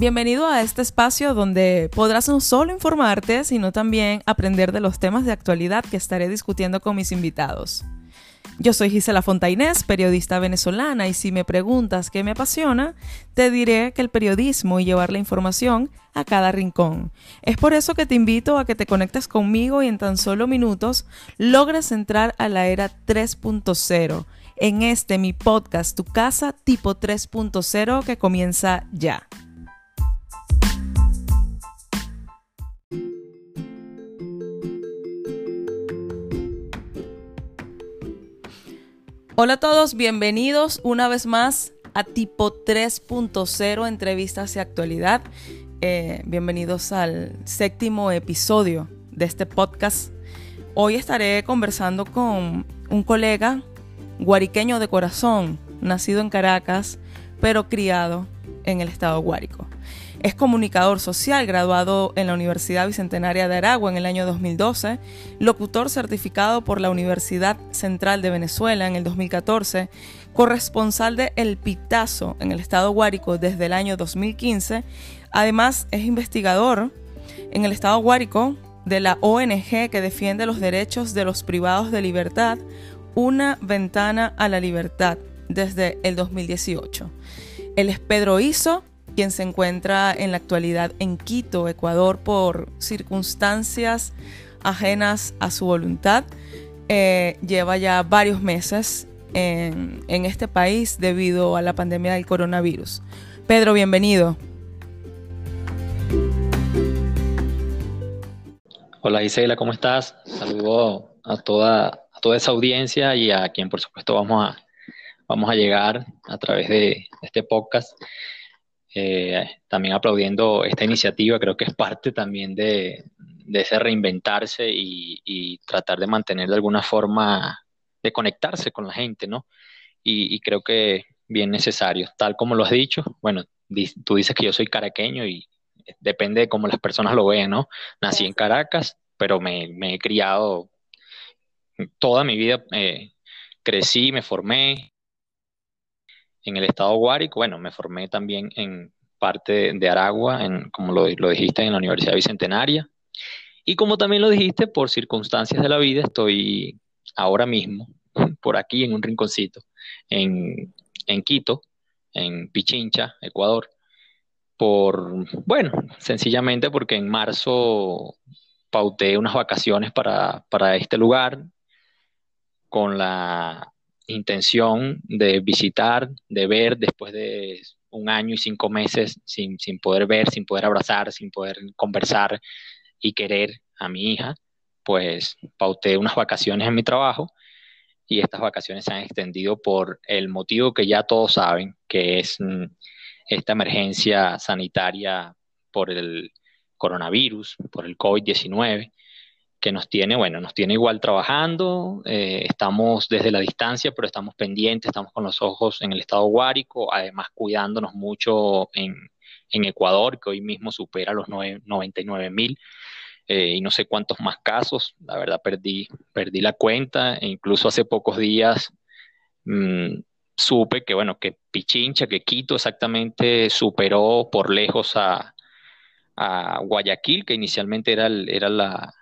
Bienvenido a este espacio donde podrás no solo informarte, sino también aprender de los temas de actualidad que estaré discutiendo con mis invitados. Yo soy Gisela Fontainés, periodista venezolana, y si me preguntas qué me apasiona, te diré que el periodismo y llevar la información a cada rincón. Es por eso que te invito a que te conectes conmigo y en tan solo minutos logres entrar a la era 3.0 en este mi podcast Tu casa tipo 3.0 que comienza ya. Hola a todos, bienvenidos una vez más a Tipo 3.0 Entrevistas de Actualidad. Eh, bienvenidos al séptimo episodio de este podcast. Hoy estaré conversando con un colega guariqueño de corazón, nacido en Caracas, pero criado en el estado Guárico. Es comunicador social, graduado en la Universidad Bicentenaria de Aragua en el año 2012, locutor certificado por la Universidad Central de Venezuela en el 2014, corresponsal de El Pitazo en el estado Guárico desde el año 2015. Además, es investigador en el estado Guárico de la ONG que defiende los derechos de los privados de libertad, Una ventana a la libertad, desde el 2018. Él es Pedro Iso, quien se encuentra en la actualidad en Quito, Ecuador, por circunstancias ajenas a su voluntad. Eh, lleva ya varios meses en, este país debido a la pandemia del coronavirus. Pedro, bienvenido. Hola Gisela, ¿cómo estás? Saludo a toda, toda esa audiencia y a quien por supuesto vamos a, vamos a llegar a través de este podcast. Eh, también aplaudiendo esta iniciativa, creo que es parte también de, ese reinventarse y, tratar de mantener de alguna forma, de conectarse con la gente, ¿no? Y, creo que bien necesario, tal como lo has dicho, bueno, tú dices que yo soy caraqueño y depende de cómo las personas lo vean, ¿no? Nací en Caracas, pero me, he criado toda mi vida, eh, crecí, me formé, en el estado Guárico, bueno, me formé también en parte de Aragua, en, como lo, dijiste, en la Universidad Bicentenaria. Y como también lo dijiste, por circunstancias de la vida, estoy ahora mismo por aquí en un rinconcito, en, en Quito, en Pichincha, Ecuador, por, bueno, sencillamente porque en marzo pauté unas vacaciones para, para este lugar con la intención de visitar, de ver después de un año y cinco meses sin, poder ver, sin poder abrazar, sin poder conversar y querer a mi hija, pues pauté unas vacaciones en mi trabajo y estas vacaciones se han extendido por el motivo que ya todos saben, que es mm, esta emergencia sanitaria por el coronavirus, por el COVID-19 que nos tiene, bueno, nos tiene igual trabajando, eh, estamos desde la distancia, pero estamos pendientes, estamos con los ojos en el estado Guárico, además cuidándonos mucho en, Ecuador, que hoy mismo supera los 99 mil. Eh, y no sé cuántos más casos, la verdad perdí, perdí la cuenta, e incluso hace pocos días mm, supe que, bueno, que Pichincha, que Quito exactamente superó por lejos a, Guayaquil, que inicialmente era, era la,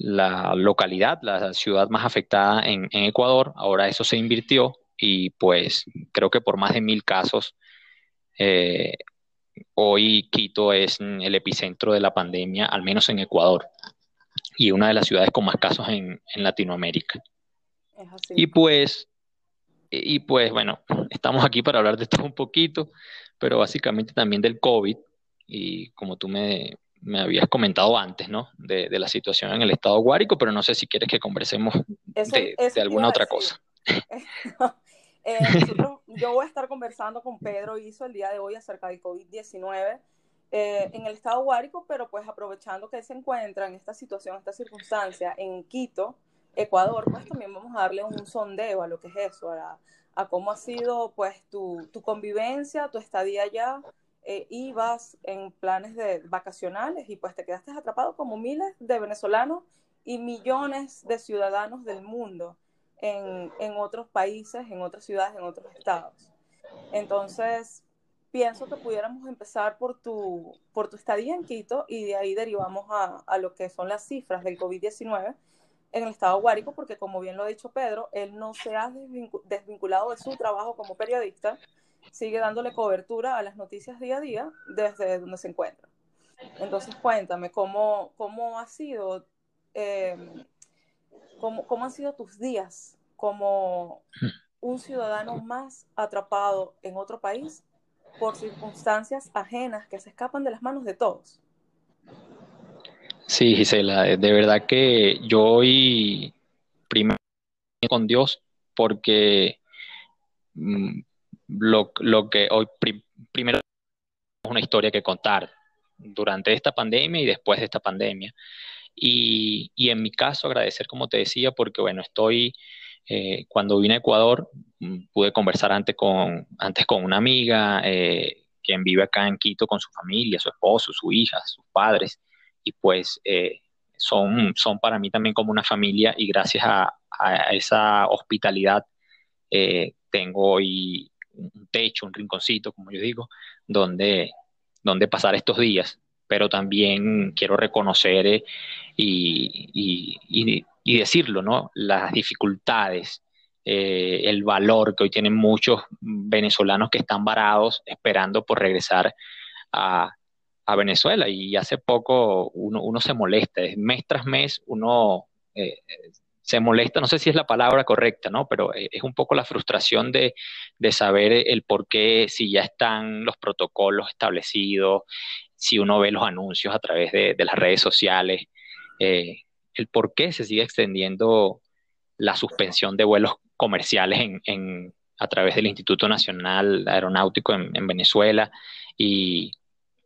la localidad, la ciudad más afectada en, Ecuador. Ahora eso se invirtió y pues creo que por más de mil casos, eh, hoy Quito es el epicentro de la pandemia, al menos en Ecuador, y una de las ciudades con más casos en, Latinoamérica. Y pues, y pues bueno, estamos aquí para hablar de esto un poquito, pero básicamente también del COVID. Y como tú me, me habías comentado antes, ¿no? De, la situación en el estado Guárico, pero no sé si quieres que conversemos de, alguna otra cosa. Eh, yo voy a estar conversando con Pedro Hizo el día de hoy acerca del COVID-19 eh, en el estado Guárico, pero pues aprovechando que él se encuentra en esta situación, esta circunstancia en Quito, Ecuador, pues también vamos a darle un sondeo a lo que es eso, a, a cómo ha sido pues tu, tu convivencia, tu estadía allá, eh, ibas en planes de vacacionales y pues te quedaste atrapado como miles de venezolanos y millones de ciudadanos del mundo en, en otros países, en otras ciudades, en otros estados. Entonces, pienso que pudiéramos empezar por tu, por tu estadía en Quito y de ahí derivamos a, a lo que son las cifras del COVID-19 en el estado Guárico, porque como bien lo ha dicho Pedro, él no se ha desvinculado de su trabajo como periodista, sigue dándole cobertura a las noticias día a día desde donde se encuentra. Entonces cuéntame, ¿cómo, cómo ha sido, eh, cómo, cómo han sido tus días como un ciudadano más atrapado en otro país por circunstancias ajenas que se escapan de las manos de todos? Sí, Gisela, de verdad que yo hoy primero con Dios porque mm, lo, que hoy primero es una historia que contar durante esta pandemia y después de esta pandemia. Y, en mi caso agradecer, como te decía, porque bueno, estoy, eh, cuando vine a Ecuador, mm, pude conversar antes con, antes con una amiga eh, quien vive acá en Quito con su familia, su esposo, su hija, sus padres y pues eh, son, son para mí también como una familia y gracias a, esa hospitalidad eh, tengo hoy un techo, un rinconcito, como yo digo, donde, donde pasar estos días. Pero también quiero reconocer eh, y, y, decirlo, ¿no? Las dificultades, el valor que hoy tienen muchos venezolanos que están varados esperando por regresar a, a Venezuela y hace poco uno, se molesta, mes tras mes uno eh, se molesta, no sé si es la palabra correcta, ¿no? Pero eh, es un poco la frustración de, saber el por qué, si ya están los protocolos establecidos, si uno ve los anuncios a través de, las redes sociales, eh, el por qué se sigue extendiendo la suspensión de vuelos comerciales en, a través del Instituto Nacional Aeronáutico en, en Venezuela y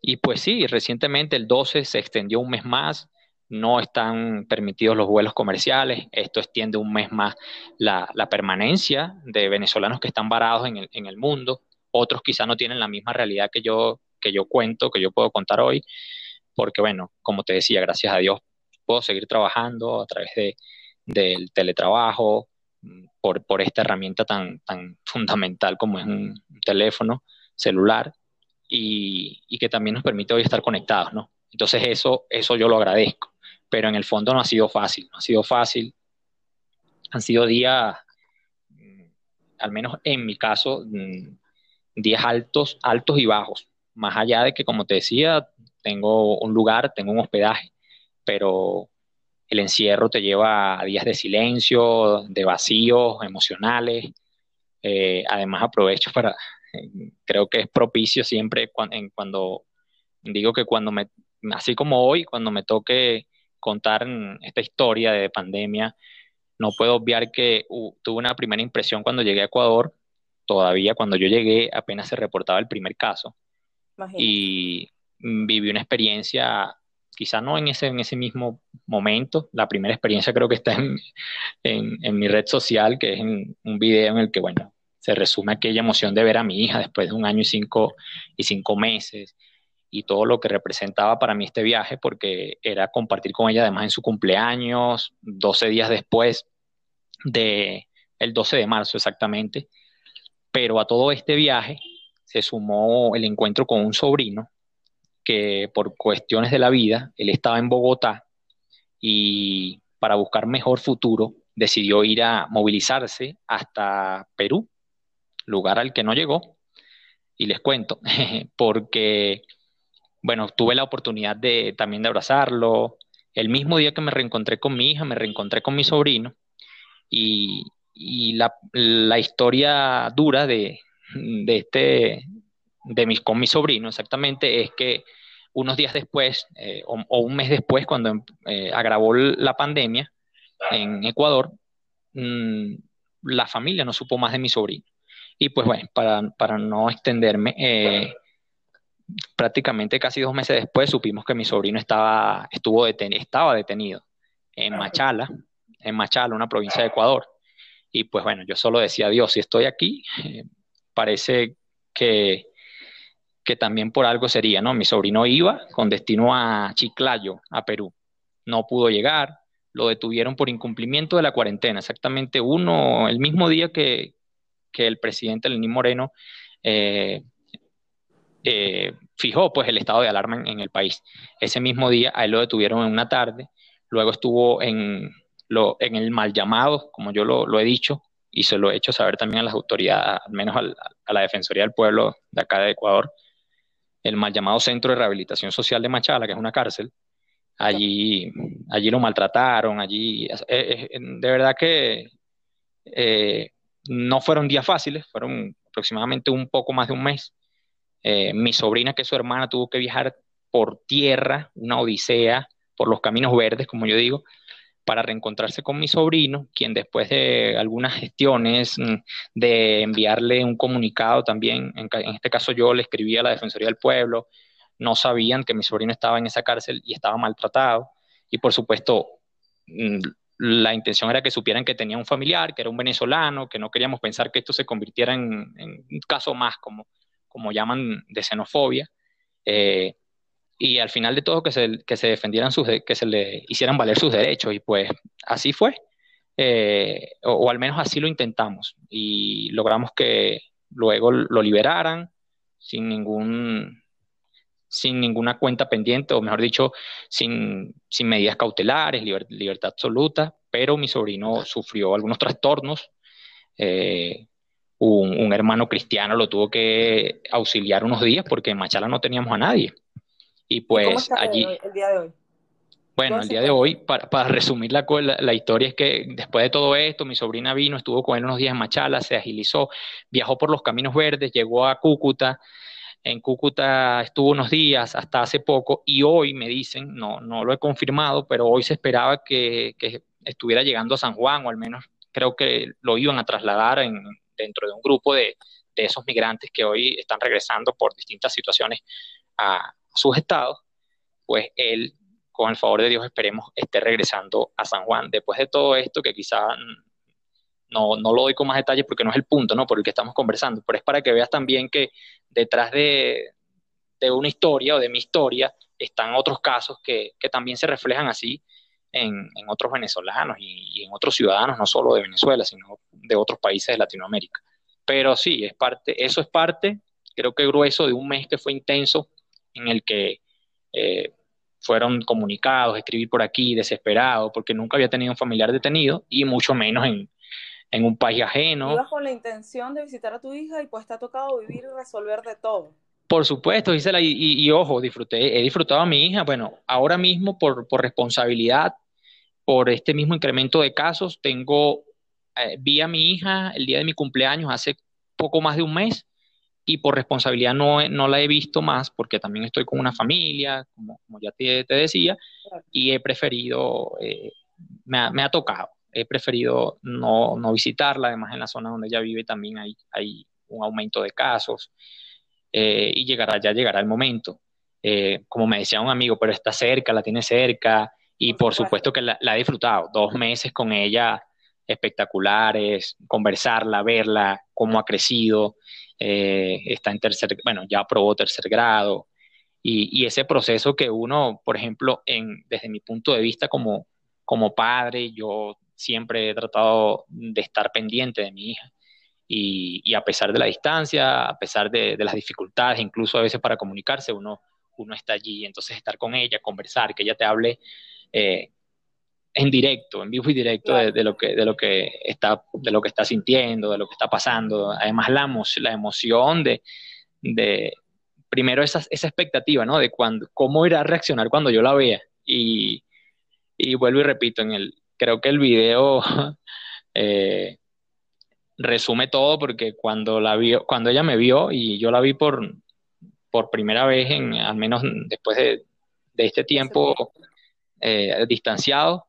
y pues sí, recientemente el 12 se extendió un mes más, no están permitidos los vuelos comerciales, esto extiende un mes más la, permanencia de venezolanos que están varados en el, en el mundo, otros quizá no tienen la misma realidad que yo, que yo cuento, que yo puedo contar hoy, porque bueno, como te decía, gracias a Dios puedo seguir trabajando a través de, del teletrabajo, por, por esta herramienta tan, tan fundamental como es un teléfono celular y, que también nos permite hoy estar conectados, ¿no? Entonces eso, eso yo lo agradezco, pero en el fondo no ha sido fácil, no ha sido fácil. Han sido días, al menos en mi caso, mm, días altos, altos y bajos, más allá de que, como te decía, tengo un lugar, tengo un hospedaje, pero el encierro te lleva a días de silencio, de vacíos emocionales. Eh, además aprovecho para creo que es propicio siempre cuando, digo que cuando me, así como hoy, cuando me toque contar esta historia de pandemia, no puedo obviar que tuve una primera impresión cuando llegué a Ecuador, todavía cuando yo llegué apenas se reportaba el primer caso. Y viví una experiencia, quizá no en ese, en ese mismo momento, la primera experiencia creo que está en, en mi red social, que es en un video en el que, bueno, se resume aquella emoción de ver a mi hija después de un año y cinco, y cinco meses y todo lo que representaba para mí este viaje, porque era compartir con ella además en su cumpleaños, 12 días después de el 12 de marzo exactamente. Pero a todo este viaje se sumó el encuentro con un sobrino que por cuestiones de la vida, él estaba en Bogotá y para buscar mejor futuro decidió ir a movilizarse hasta Perú lugar al que no llegó. Y les cuento, porque, bueno, tuve la oportunidad de también de abrazarlo. El mismo día que me reencontré con mi hija, me reencontré con mi sobrino. Y, la, historia dura de, este, de mis, con mi sobrino exactamente es que unos días después eh, o, un mes después, cuando eh, agravó la pandemia en Ecuador, mm, la familia no supo más de mi sobrino. Y pues bueno, para, no extenderme, eh, prácticamente casi dos meses después supimos que mi sobrino estaba, estuvo estaba detenido en Machala, en Machala, una provincia de Ecuador. Y pues bueno, yo solo decía, Dios, si estoy aquí, eh, parece que, que también por algo sería, ¿no? Mi sobrino iba con destino a Chiclayo, a Perú. No pudo llegar, lo detuvieron por incumplimiento de la cuarentena, exactamente uno, el mismo día que, que el presidente Lenín Moreno eh, eh, fijó pues el estado de alarma en, el país. Ese mismo día a lo detuvieron en una tarde, luego estuvo en, lo, en el mal llamado, como yo lo, he dicho, y se lo he hecho saber también a las autoridades, al menos a la Defensoría del Pueblo de acá de Ecuador, el mal llamado Centro de Rehabilitación Social de Machala, que es una cárcel. Allí, allí lo maltrataron, allí, de verdad que eh, no fueron días fáciles, fueron aproximadamente un poco más de un mes. Eh, mi sobrina, que es su hermana, tuvo que viajar por tierra, una odisea, por los caminos verdes, como yo digo, para reencontrarse con mi sobrino, quien después de algunas gestiones, mm, de enviarle un comunicado también, en, este caso yo le escribí a la Defensoría del Pueblo, no sabían que mi sobrino estaba en esa cárcel y estaba maltratado, y por supuesto mm, la intención era que supieran que tenía un familiar, que era un venezolano, que no queríamos pensar que esto se convirtiera en, un caso más, como, como llaman, de xenofobia. Eh, y al final de todo que se, que se defendieran sus, que se le hicieran valer sus derechos y pues así fue, eh, o, al menos así lo intentamos y logramos que luego lo liberaran sin ningún sin ninguna cuenta pendiente, o mejor dicho, sin, sin medidas cautelares, libertad absoluta, pero mi sobrino sufrió algunos trastornos. Eh, un, un, hermano cristiano lo tuvo que auxiliar unos días porque en Machala no teníamos a nadie. Y pues allí... el día de hoy? Bueno, el día de hoy, para, para resumir la, la, historia, es que después de todo esto, mi sobrina vino, estuvo con él unos días en Machala, se agilizó, viajó por los caminos verdes, llegó a Cúcuta, en Cúcuta estuvo unos días, hasta hace poco, y hoy me dicen, no, no lo he confirmado, pero hoy se esperaba que, que estuviera llegando a San Juan, o al menos creo que lo iban a trasladar en, dentro de un grupo de, de esos migrantes que hoy están regresando por distintas situaciones a, sus estados, pues él, con el favor de Dios, esperemos, esté regresando a San Juan. Después de todo esto, que quizá no, no lo doy con más detalles porque no es el punto ¿no? por el que estamos conversando, pero es para que veas también que detrás de, de una historia o de mi historia están otros casos que, que también se reflejan así en, en otros venezolanos y, y, en otros ciudadanos, no solo de Venezuela, sino de otros países de Latinoamérica. Pero sí, es parte, eso es parte, creo que grueso de un mes que fue intenso en el que eh, fueron comunicados, escribí por aquí desesperado porque nunca había tenido un familiar detenido y mucho menos en, un país ajeno. Ibas con la intención de visitar a tu hija y pues te ha tocado vivir y resolver de todo. Por supuesto, Gisela, y, y, ojo, disfruté, he disfrutado a mi hija, bueno, ahora mismo por, responsabilidad, por este mismo incremento de casos, tengo, eh, vi a mi hija el día de mi cumpleaños hace poco más de un mes, y por responsabilidad no, no la he visto más porque también estoy con una familia, como, como ya te, te, decía, y he preferido, eh, me, ha, me, ha, tocado, he preferido no, no, visitarla, además en la zona donde ella vive también hay, hay un aumento de casos eh, y llegará, ya llegará el momento. Eh, como me decía un amigo, pero está cerca, la tiene cerca y por supuesto que la, la he disfrutado, dos meses con ella espectaculares, conversarla, verla, cómo ha crecido, eh, está en tercer, bueno, ya aprobó tercer grado, y, ese proceso que uno, por ejemplo, en, desde mi punto de vista como, como padre, yo siempre he tratado de estar pendiente de mi hija. Y, a pesar de la distancia, a pesar de, las dificultades, incluso a veces para comunicarse, uno, uno está allí. Entonces, estar con ella, conversar, que ella te hable eh, en directo, en vivo y directo de, lo que, de, lo que está, de lo que está sintiendo, de lo que está pasando. Además, la, la emoción de, de primero esa, esa expectativa, ¿no? De cuando, cómo irá a reaccionar cuando yo la vea. Y, y vuelvo y repito, en el, creo que el video eh, resume todo porque cuando la cuando ella me vio y yo la vi por, por primera vez, en, al menos después de, de este tiempo eh, distanciado,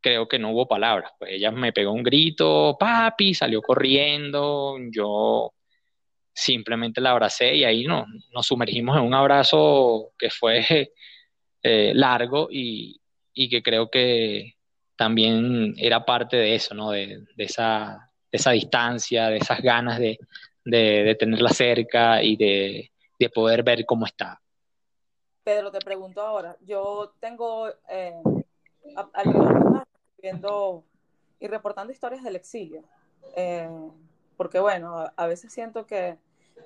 creo que no hubo palabras. Pues ella me pegó un grito, papi, salió corriendo, yo simplemente la abracé y ahí no, nos sumergimos en un abrazo que fue eh, largo y, que creo que también era parte de eso, ¿no? De, esa, esa, distancia, de esas ganas de, tenerla cerca y de, poder ver cómo está. Pedro, te pregunto ahora, yo tengo eh, y reportando historias del exilio. Eh, porque bueno, a, veces siento que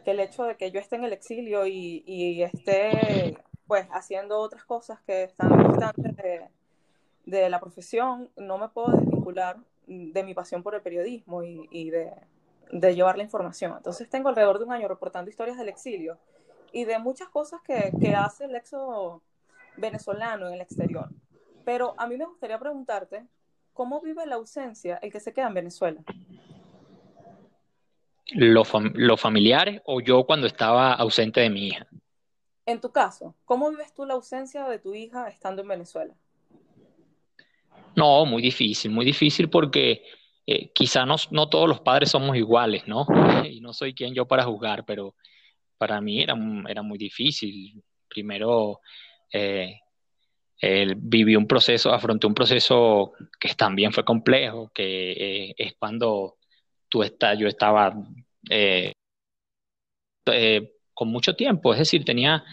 que el hecho de que yo esté en el exilio y, y esté pues haciendo otras cosas que están distantes de, de, la profesión, no me puedo desvincular de mi pasión por el periodismo y, y de, de, llevar la información. Entonces tengo alrededor de un año reportando historias del exilio y de muchas cosas que, que hace el éxodo venezolano en el exterior. Pero a mí me gustaría preguntarte, ¿cómo vive la ausencia el que se queda en Venezuela? ¿Los, fam los familiares o yo cuando estaba ausente de mi hija? En tu caso, ¿cómo vives tú la ausencia de tu hija estando en Venezuela? No, muy difícil, muy difícil porque eh, quizá no, no, todos los padres somos iguales, ¿no? Y no soy quien yo para juzgar, pero para mí era, era muy difícil. Primero, eh, vivió un proceso, afrontó un proceso que también fue complejo, que eh, es cuando tú estás, yo estaba eh, con mucho tiempo, es decir, tenía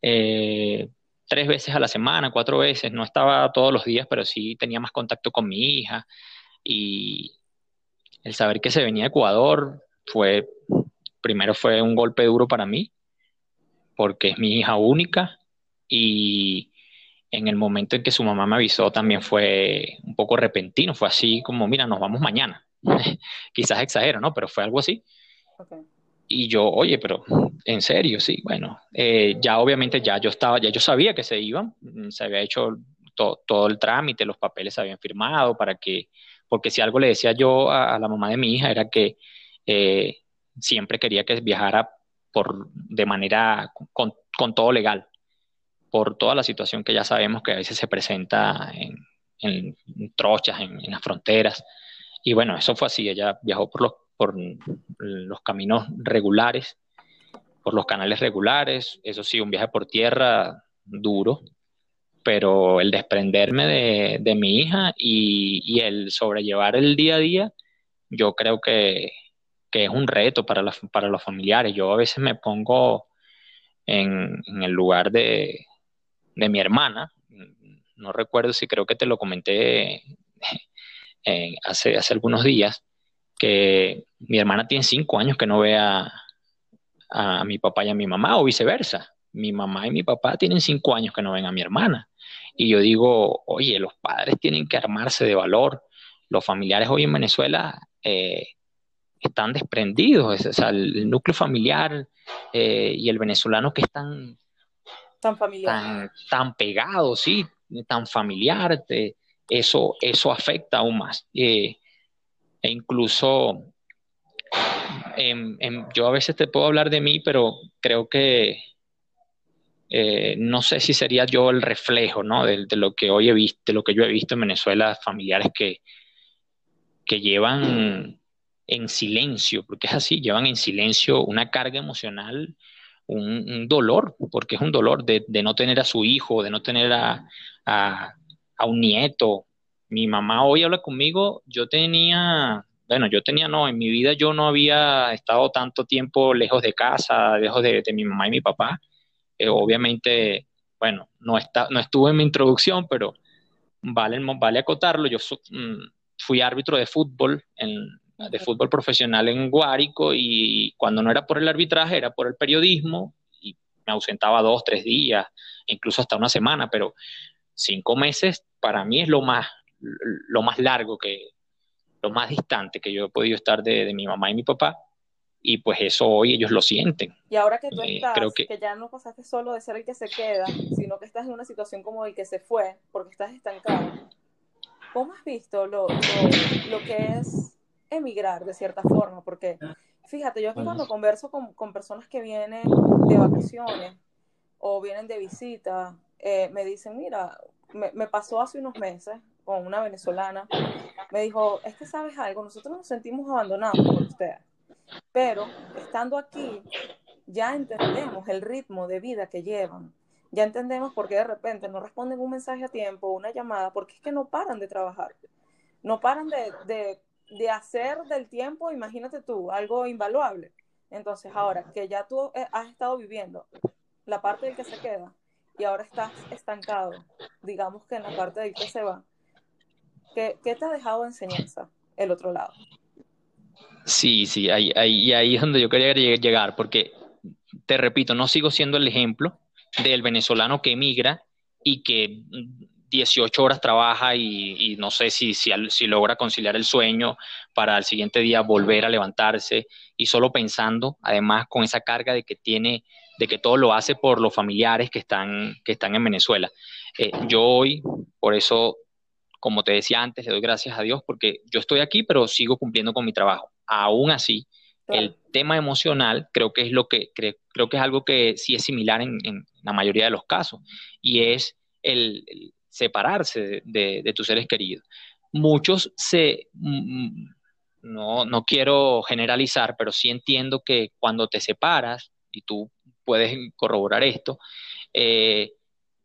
tres veces a la semana, cuatro veces, no estaba todos los días, pero sí tenía más contacto con mi hija y el saber que se venía a Ecuador fue, primero fue un golpe duro para mí, porque es mi hija única y en el momento en que su mamá me avisó también fue un poco repentino, fue así como, mira, nos vamos mañana. Quizás exagero, ¿no? Pero fue algo así. Okay. Y yo, oye, pero en serio, sí, bueno, eh, ya obviamente ya yo estaba, ya yo sabía que se iban, mm, se había hecho to, todo el trámite, los papeles se habían firmado para que, porque si algo le decía yo a, a la mamá de mi hija era que eh, siempre quería que viajara por, de manera, con, con, todo legal, por toda la situación que ya sabemos que a veces se presenta en, en trochas, en, en las fronteras. Y bueno, eso fue así, ella viajó por los por los caminos regulares, por los canales regulares, eso sí, un viaje por tierra duro, pero el desprenderme de, de mi hija y, y, el sobrellevar el día a día, yo creo que, que es un reto para, para, los familiares. Yo a veces me pongo en, en el lugar de, de, mi hermana, no recuerdo si creo que te lo comenté eh, hace, hace algunos días, que mi hermana tiene cinco años que no ve a, a, mi papá y a mi mamá, o viceversa. Mi mamá y mi papá tienen cinco años que no ven a mi hermana. Y yo digo, oye, los padres tienen que armarse de valor. Los familiares hoy en Venezuela eh, están desprendidos. O sea, el, núcleo familiar eh, y el venezolano que están tan, familiar. tan, tan pegado, sí, tan familiar, te, eso, eso afecta aún más. Eh, e incluso eh, eh, yo a veces te puedo hablar de mí, pero creo que eh, no sé si sería yo el reflejo ¿no? de, de, lo que hoy he visto, de lo que yo he visto en Venezuela, familiares que, que llevan en silencio, porque es así, llevan en silencio una carga emocional, un, dolor, porque es un dolor de, no tener a su hijo, de no tener a, a, un nieto, mi mamá hoy habla conmigo, yo tenía, bueno, yo tenía, no, en mi vida yo no había estado tanto tiempo lejos de casa, lejos de, de mi mamá y mi papá. Eh, obviamente, bueno, no, está, no estuve en mi introducción, pero vale, vale acotarlo. Yo mm, fui árbitro de fútbol, en, de fútbol profesional en Guárico, y cuando no era por el arbitraje, era por el periodismo, y me ausentaba dos, tres días, incluso hasta una semana, pero cinco meses para mí es lo más lo más largo que, lo más distante que yo he podido estar de, de, mi mamá y mi papá. Y pues eso hoy ellos lo sienten. Y ahora que tú estás, eh, que... que... ya no pasaste solo de ser el que se queda, sino que estás en una situación como el que se fue, porque estás estancado. ¿Cómo has visto lo, lo, lo que es emigrar de cierta forma? Porque fíjate, yo aquí cuando converso con, con personas que vienen de vacaciones o vienen de visita, eh, me dicen, mira, me, me, pasó hace unos meses con una venezolana, me dijo, es que sabes algo, nosotros nos sentimos abandonados por usted, pero estando aquí ya entendemos el ritmo de vida que llevan, ya entendemos por qué de repente no responden un mensaje a tiempo, una llamada, porque es que no paran de trabajar, no paran de, de, de hacer del tiempo, imagínate tú, algo invaluable. Entonces, ahora que ya tú eh, has estado viviendo la parte del que se queda y ahora estás estancado, digamos que en la parte del que se va, ¿Qué, ¿Qué, te ha dejado enseñanza el otro lado? Sí, sí, ahí, ahí, y ahí es donde yo quería llegar, porque te repito, no sigo siendo el ejemplo del venezolano que emigra y que 18 horas trabaja y, no sé si, si, si, logra conciliar el sueño para el siguiente día volver a levantarse y solo pensando, además con esa carga de que tiene, de que todo lo hace por los familiares que están, que están en Venezuela. Eh, yo hoy, por eso, como te decía antes, le doy gracias a Dios porque yo estoy aquí, pero sigo cumpliendo con mi trabajo. Aún así, el tema emocional creo que es lo que creo, que es algo que sí es similar en, la mayoría de los casos y es el, separarse de, tus seres queridos. Muchos se mm, mm, no, no quiero generalizar, pero sí entiendo que cuando te separas, y tú puedes corroborar esto, eh,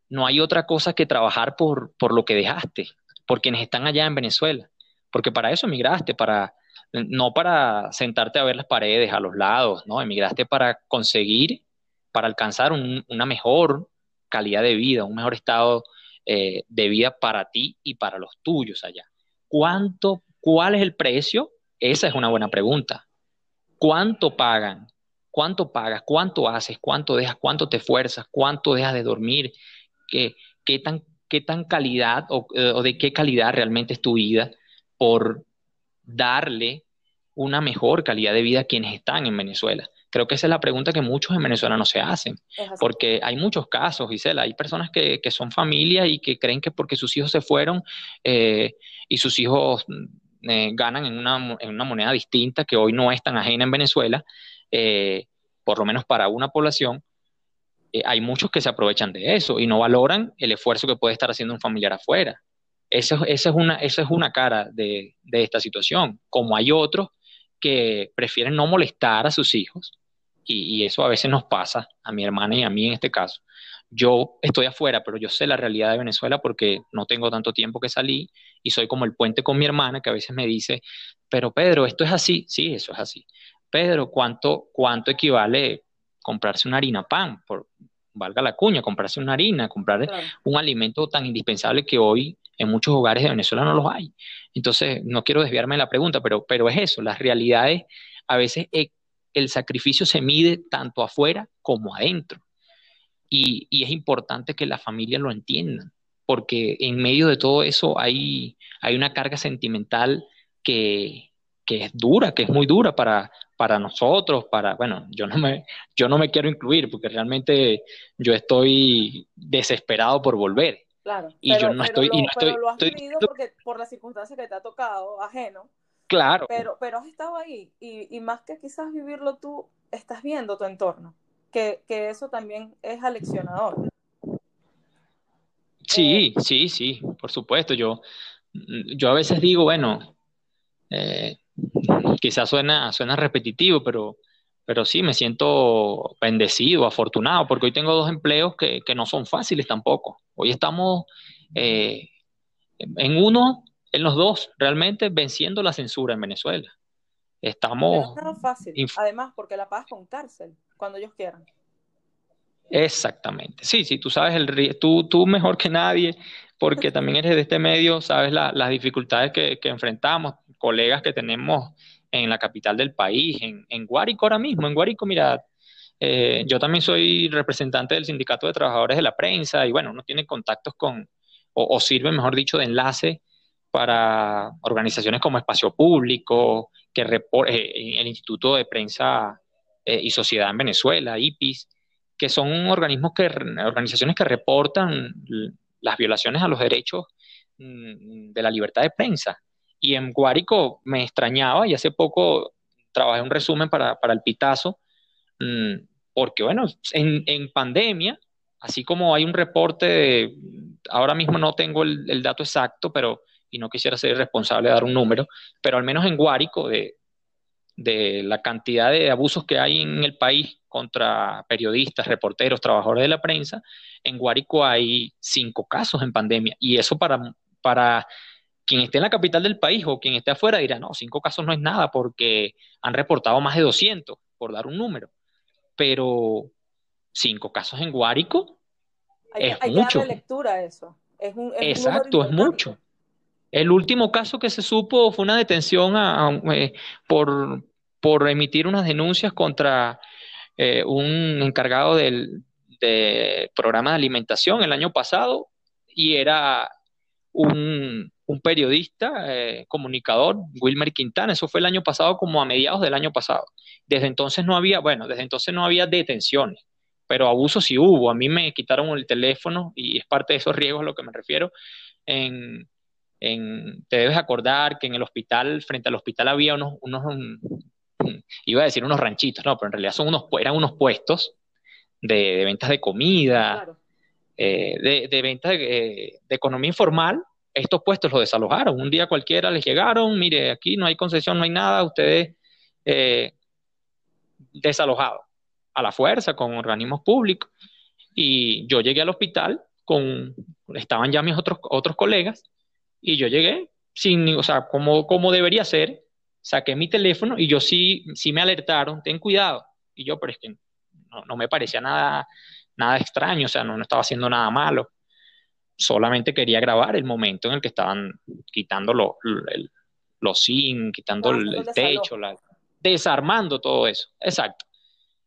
no hay otra cosa que trabajar por, por lo que dejaste, por quienes están allá en Venezuela, porque para eso emigraste, para, no para sentarte a ver las paredes a los lados, ¿no? Emigraste para conseguir, para alcanzar una mejor calidad de vida, un mejor estado eh, de vida para ti y para los tuyos allá. ¿Cuánto, cuál es el precio? Esa es una buena pregunta. ¿Cuánto pagan? ¿Cuánto pagas? ¿Cuánto haces? ¿Cuánto dejas? ¿Cuánto te esfuerzas? ¿Cuánto dejas de dormir? ¿Qué, tan, qué tan calidad o, o de qué calidad realmente es tu vida por darle una mejor calidad de vida a quienes están en Venezuela? Creo que esa es la pregunta que muchos en Venezuela no se hacen, porque hay muchos casos, Gisela, hay personas que, que, son familia y que creen que porque sus hijos se fueron eh, y sus hijos mm, eh, ganan en una, en una, moneda distinta que hoy no es tan ajena en Venezuela, eh, por lo menos para una población, hay muchos que se aprovechan de eso y no valoran el esfuerzo que puede estar haciendo un familiar afuera. Esa, es, una, esa es una cara de, de esta situación, como hay otros que prefieren no molestar a sus hijos, y, eso a veces nos pasa, a mi hermana y a mí en este caso. Yo estoy afuera, pero yo sé la realidad de Venezuela porque no tengo tanto tiempo que salí y soy como el puente con mi hermana que a veces me dice, pero Pedro, esto es así. Sí, eso es así. Pedro, ¿cuánto, cuánto equivale comprarse una harina pan? Por, valga la cuña, comprarse una harina, comprar un alimento tan indispensable que hoy en muchos hogares de Venezuela no los hay. Entonces, no quiero desviarme de la pregunta, pero, pero es eso, las realidades a veces el sacrificio se mide tanto afuera como adentro. Y, es importante que la familia lo entiendan, porque en medio de todo eso hay, hay una carga sentimental que, es dura, que es muy dura para, para nosotros, para, bueno, yo no, me, yo no me quiero incluir porque realmente yo estoy desesperado por volver. Claro, y yo no estoy, y no estoy, lo has vivido porque por las circunstancias que te ha tocado, ajeno, Claro. Pero, pero has estado ahí y, y, más que quizás vivirlo tú, estás viendo tu entorno, que, que eso también es aleccionador. Sí, eh, sí, sí, por supuesto. Yo, yo a veces digo, bueno, eh, quizás suena, suena repetitivo, pero, pero sí, me siento bendecido, afortunado, porque hoy tengo dos empleos que, que no son fáciles tampoco. Hoy estamos eh, en uno en los dos, realmente venciendo la censura en Venezuela. Estamos... No fácil, además, porque la paz con cárcel, cuando ellos quieran. Exactamente. Sí, sí, tú sabes el tú, tú mejor que nadie, porque también eres de este medio, sabes las dificultades que, enfrentamos, colegas que tenemos en la capital del país, en, en Guárico ahora mismo. En Guárico, mira, eh, yo también soy representante del Sindicato de Trabajadores de la Prensa y bueno, uno tiene contactos con, o, o sirve, mejor dicho, de enlace para organizaciones como Espacio Público, que eh, el Instituto de Prensa eh, y Sociedad en Venezuela, IPIS, que son organismos que, organizaciones que reportan las violaciones a los derechos mm, de la libertad de prensa. Y en Guárico me extrañaba y hace poco trabajé un resumen para, el Pitazo, mm, porque bueno, en, pandemia, así como hay un reporte, ahora mismo no tengo el dato exacto, pero y no quisiera ser responsable de dar un número, pero al menos en Guárico, de, de la cantidad de abusos que hay en el país contra periodistas, reporteros, trabajadores de la prensa, en Guárico hay cinco casos en pandemia. Y eso para, para quien esté en la capital del país o quien esté afuera dirá, no, cinco casos no es nada porque han reportado más de 200, por dar un número. Pero cinco casos en Guárico es mucho. lectura eso. Es un, Exacto, es mucho. El último caso que se supo fue una detención eh, por, por, emitir unas denuncias contra eh, un encargado del, programa de alimentación el año pasado y era un, periodista, eh, comunicador, Wilmer Quintana. Eso fue el año pasado, como a mediados del año pasado. Desde entonces no había, bueno, desde entonces no había detenciones, pero abusos sí hubo. A mí me quitaron el teléfono y es parte de esos riesgos a lo que me refiero. En, te debes acordar que en el hospital, frente al hospital había unos, unos iba a decir unos ranchitos, no, pero en realidad son unos, eran unos puestos de, ventas de comida, eh, de, ventas de, economía informal. Estos puestos los desalojaron. Un día cualquiera les llegaron, mire, aquí no hay concesión, no hay nada, ustedes eh, desalojados a la fuerza con organismos públicos. Y yo llegué al hospital con, estaban ya mis otros, otros colegas, y yo llegué sin, o sea, como, como debería ser, saqué mi teléfono y yo sí, sí me alertaron, ten cuidado. Y yo, pero es que no, me parecía nada, nada extraño, o sea, no, no estaba haciendo nada malo. Solamente quería grabar el momento en el que estaban quitando los zinc, quitando el, techo, desarmando todo eso. Exacto.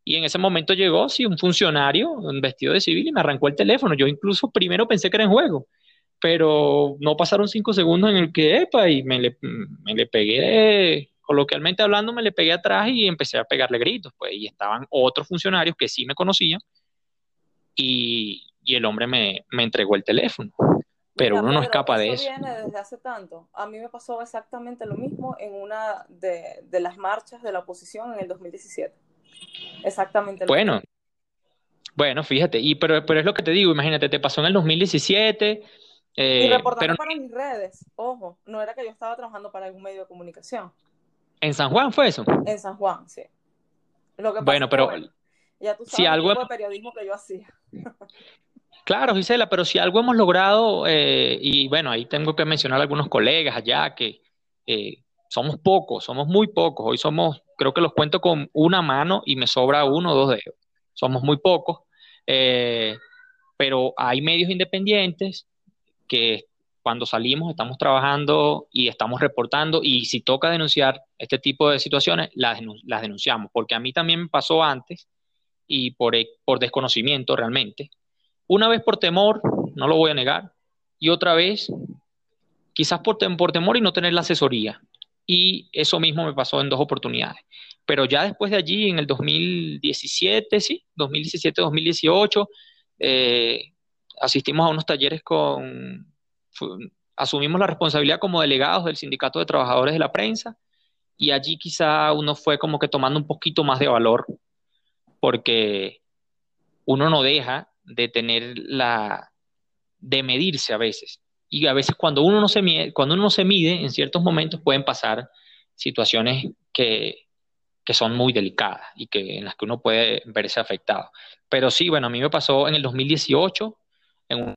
Y en ese momento llegó, sí, un funcionario un vestido de civil y me arrancó el teléfono. Yo incluso primero pensé que era en juego pero no pasaron cinco segundos en el que, epa, y me le, me le pegué, coloquialmente hablando, me le pegué atrás y empecé a pegarle gritos, pues, y estaban otros funcionarios que sí me conocían, y, y el hombre me, me, entregó el teléfono. Pero uno no escapa de eso. viene desde hace tanto. A mí me pasó exactamente lo mismo en una de, de las marchas de la oposición en el 2017. Exactamente. Lo bueno, mismo. bueno, fíjate, y pero, pero es lo que te digo, imagínate, te pasó en el 2017 y eh, reportando para mis redes, ojo, no era que yo estaba trabajando para algún medio de comunicación. ¿En San Juan fue eso? En San Juan, sí. bueno, pero ya tú sabes si algo... el tipo de periodismo que yo hacía. Claro, Gisela, pero si algo hemos logrado, eh, y bueno, ahí tengo que mencionar a algunos colegas allá que eh, somos pocos, somos muy pocos. Hoy somos, creo que los cuento con una mano y me sobra uno o dos dedos. Somos muy pocos, pero hay medios independientes que cuando salimos estamos trabajando y estamos reportando y si toca denunciar este tipo de situaciones, las, denunciamos, porque a mí también me pasó antes y por, e, por desconocimiento realmente. Una vez por temor, no lo voy a negar, y otra vez quizás por, por temor y no tener la asesoría. Y eso mismo me pasó en dos oportunidades. Pero ya después de allí, en el 2017, sí, 2017-2018, eh, asistimos a unos talleres con, asumimos la responsabilidad como delegados del Sindicato de Trabajadores de la Prensa y allí quizá uno fue como que tomando un poquito más de valor porque uno no deja de tener la, de medirse a veces. Y a veces cuando uno no se mide, cuando uno no se mide, en ciertos momentos pueden pasar situaciones que, que son muy delicadas y que en las que uno puede verse afectado. Pero sí, bueno, a mí me pasó en el 2018, en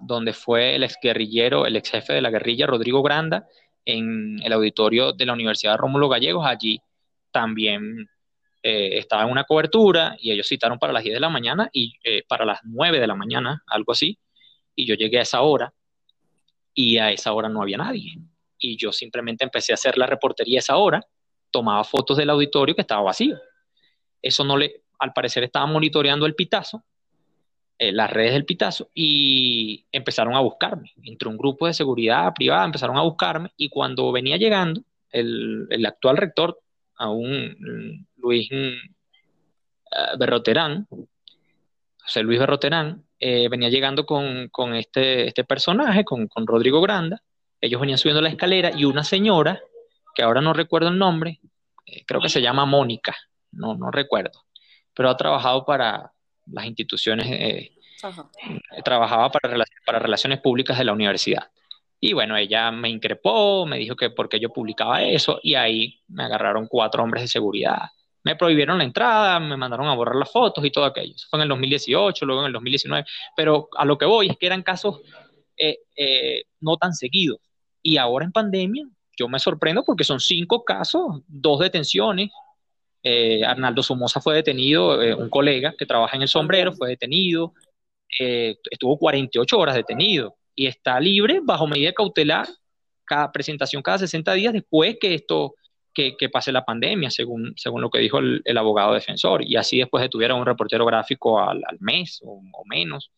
donde fue el ex guerrillero, el ex jefe de la guerrilla, Rodrigo Granda, en el auditorio de la Universidad Rómulo Gallegos. Allí también eh, estaba en una cobertura y ellos citaron para las 10 de la mañana y eh, para las 9 de la mañana, algo así. Y yo llegué a esa hora y a esa hora no había nadie. Y yo simplemente empecé a hacer la reportería a esa hora, tomaba fotos del auditorio que estaba vacío. Eso no le, al parecer estaba monitoreando el pitazo eh, las redes del Pitazo y empezaron a buscarme. Entró un grupo de seguridad privada, empezaron a buscarme y cuando venía llegando el, actual rector, aún Luis uh, Berroterán, José Luis Berroterán, eh, venía llegando con, este, este, personaje, con, Rodrigo Granda. Ellos venían subiendo la escalera y una señora, que ahora no recuerdo el nombre, creo que se llama Mónica, no, no recuerdo, pero ha trabajado para, las instituciones, eh, trabajaba para, para relaciones públicas de la universidad. Y bueno, ella me increpó, me dijo que porque yo publicaba eso, y ahí me agarraron cuatro hombres de seguridad. Me prohibieron la entrada, me mandaron a borrar las fotos y todo aquello. Eso fue en el 2018, luego en el 2019. Pero a lo que voy es que eran casos eh, eh, no tan seguidos. Y ahora en pandemia, yo me sorprendo porque son cinco casos, dos detenciones, eh, Arnaldo Somoza fue detenido, eh, un colega que trabaja en el sombrero, fue detenido, eh, estuvo 48 horas detenido. y está libre bajo medida cautelar, cada presentación cada 60 días después que esto, que, pase la pandemia, según, según lo que dijo el, abogado defensor. Y así después detuvieron un reportero gráfico al, mes o, menos.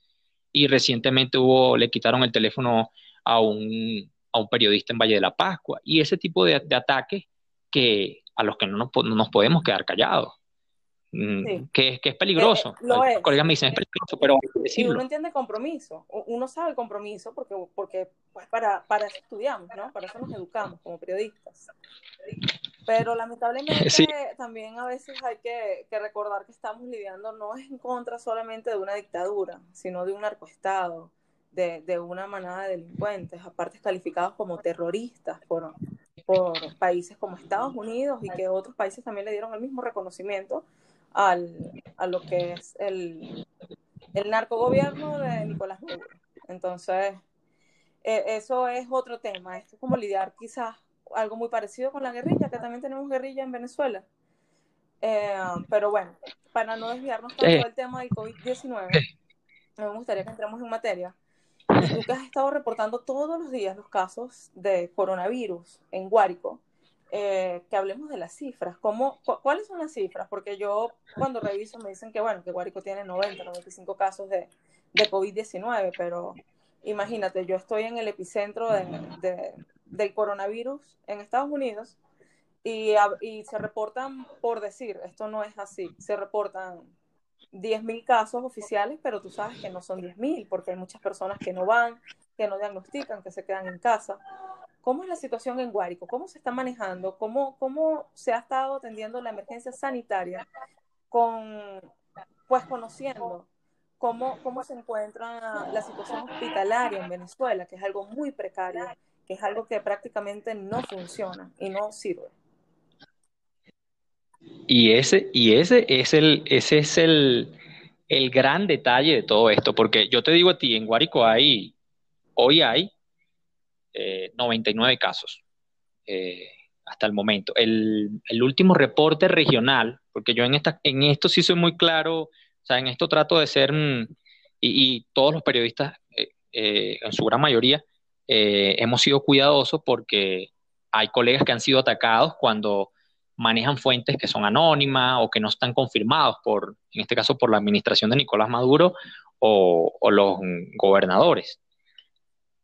Y recientemente hubo, le quitaron el teléfono a un, a un periodista en Valle de la Pascua. Y ese tipo de, de ataques que, a los que no nos, no nos podemos quedar callados. Mm, que, que, es peligroso. Eh, eh, colegas me dicen es peligroso, pero Y uno entiende compromiso, uno sabe el compromiso porque, porque pues para, para eso estudiamos, ¿no? Para eso nos educamos como periodistas. Pero lamentablemente también a veces hay que, que, recordar que estamos lidiando no es en contra solamente de una dictadura, sino de un narcoestado, de, de una manada de delincuentes, aparte calificados como terroristas por, por países como Estados Unidos y que otros países también le dieron el mismo reconocimiento al, a lo que es el, el narcogobierno de Nicolás Maduro. Entonces, e, eso es otro tema. Esto es como lidiar quizás algo muy parecido con la guerrilla, que también tenemos guerrilla en Venezuela. Eh, pero bueno, para no desviarnos tanto del tema del COVID-19, me gustaría que entremos en materia. Tú que has estado reportando todos los días los casos de coronavirus en Guárico, eh, que hablemos de las cifras. ¿Cómo, ¿Cuáles son las cifras? Porque yo cuando reviso me dicen que, bueno, que Guárico tiene 90, 95 casos de, de COVID-19, pero imagínate, yo estoy en el epicentro de, del coronavirus en Estados Unidos y, y, se reportan, por decir, esto no es así, se reportan 10.000 casos oficiales, pero tú sabes que no son 10.000 porque hay muchas personas que no van, que no diagnostican, que se quedan en casa. ¿Cómo es la situación en Guárico? ¿Cómo se está manejando? ¿Cómo, cómo se ha estado atendiendo la emergencia sanitaria con, pues conociendo cómo, cómo se encuentra la situación hospitalaria en Venezuela, que es algo muy precario, que es algo que prácticamente no funciona y no sirve? Y ese, y ese es el, ese es el, el gran detalle de todo esto, porque yo te digo a ti, en Guárico hay, hoy hay 99 eh, casos eh, hasta el momento. El, último reporte regional, porque yo en, esta, en esto sí soy muy claro, o sea, en esto trato de ser, mm, y, todos los periodistas, eh, en su gran mayoría, hemos sido cuidadosos porque hay colegas que han sido atacados cuando manejan fuentes que son anónimas o que no están confirmados por, en este caso, por la administración de Nicolás Maduro o, los gobernadores.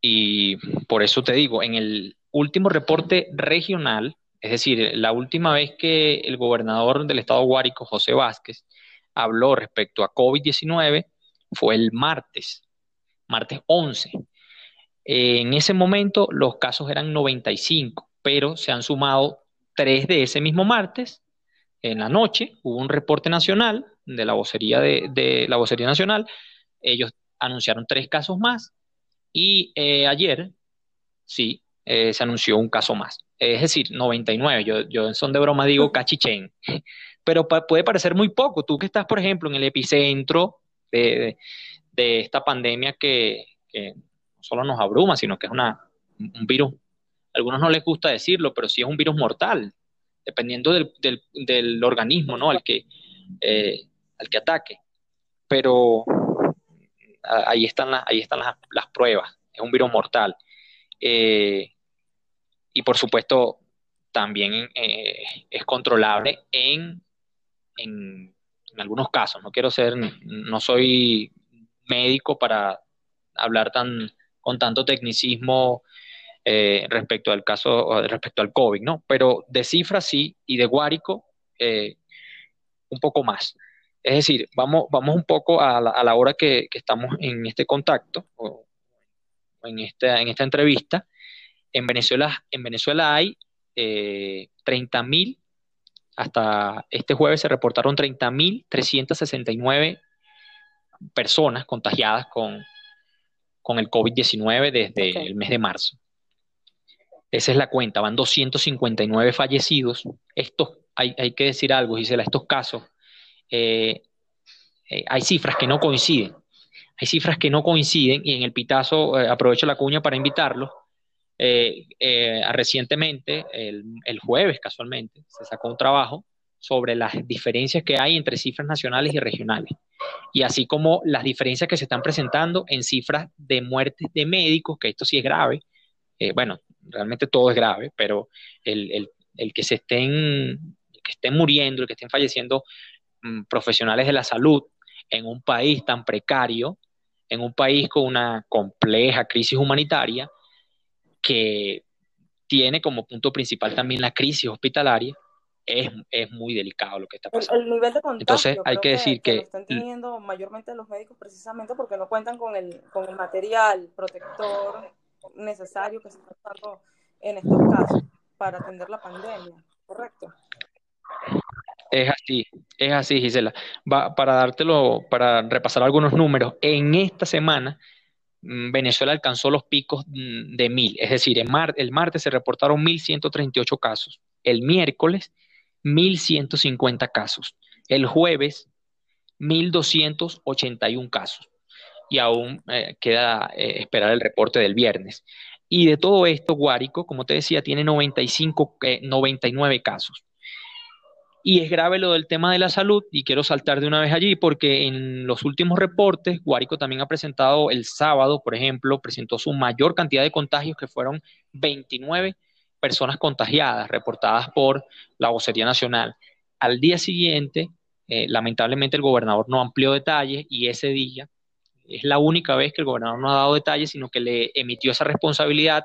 Y por eso te digo, en el último reporte regional, es decir, la última vez que el gobernador del estado Guárico, José Vázquez, habló respecto a COVID-19 fue el martes, martes 11. En ese momento los casos eran 95, pero se han sumado tres de ese mismo martes. En la noche hubo un reporte nacional de la vocería de, de la vocería nacional. Ellos anunciaron tres casos más y eh, ayer, sí, eh, se anunció un caso más. Es decir, 99. Yo, yo en son de broma digo cachichén. Pero puede parecer muy poco. Tú que estás, por ejemplo, en el epicentro de, esta pandemia que, no solo nos abruma, sino que es una, un virus. Algunos no les gusta decirlo, pero sí es un virus mortal, dependiendo del, organismo ¿no? al, que, eh, al que ataque. Pero ahí están, ahí están las, pruebas, es un virus mortal. Eh, y por supuesto, también eh, es controlable en, en, algunos casos. No quiero ser, no soy médico para hablar tan, con tanto tecnicismo eh, respecto al caso, respecto al COVID, ¿no? Pero de cifras sí, y de Guárico, un poco más. Es decir, vamos, vamos un poco a la, hora que, estamos en este contacto o en esta, en esta entrevista. En Venezuela, en Venezuela hay eh, 30.000, hasta este jueves se reportaron 30.369 personas contagiadas con, con el COVID-19 desde el mes de marzo. Esa es la cuenta, van 259 fallecidos. Estos, hay, hay que decir algo, Gisela, estos casos eh, eh, hay cifras que no coinciden. Hay cifras que no coinciden y en el Pitazo, eh, aprovecho la cuña para invitarlos. recientemente, el, jueves casualmente, se sacó un trabajo sobre las diferencias que hay entre cifras nacionales y regionales. Y así como las diferencias que se están presentando en cifras de muertes de médicos, que esto sí es grave, bueno, realmente todo es grave, pero el, que se estén, que estén muriendo, el que estén falleciendo mm, profesionales de la salud en un país tan precario, en un país con una compleja crisis humanitaria, que tiene como punto principal también la crisis hospitalaria, es, es, muy delicado lo que está pasando. El, nivel de contagio, Entonces hay que, decir que, lo están teniendo mayormente los médicos precisamente porque no cuentan con el, con el material protector necesario que se está en estos casos para atender la pandemia, ¿correcto? Es así, es así, Gisela. Va, para dártelo, para repasar algunos números, en esta semana mm, Venezuela alcanzó los picos mm, de mil, es decir, mar, el martes se reportaron 1.138 casos, el miércoles 1.150 casos. El jueves, 1.281 casos. Y aún eh, queda eh, esperar el reporte del viernes. Y de todo esto, Guárico, como te decía, tiene 95, 99 eh, casos. Y es grave lo del tema de la salud, y quiero saltar de una vez allí, porque en los últimos reportes, Guárico también ha presentado el sábado, por ejemplo, presentó su mayor cantidad de contagios, que fueron 29 personas contagiadas reportadas por la Vocería Nacional. Al día siguiente, lamentablemente el gobernador no amplió detalles y ese día es la única vez que el gobernador no ha dado detalles, sino que le emitió esa responsabilidad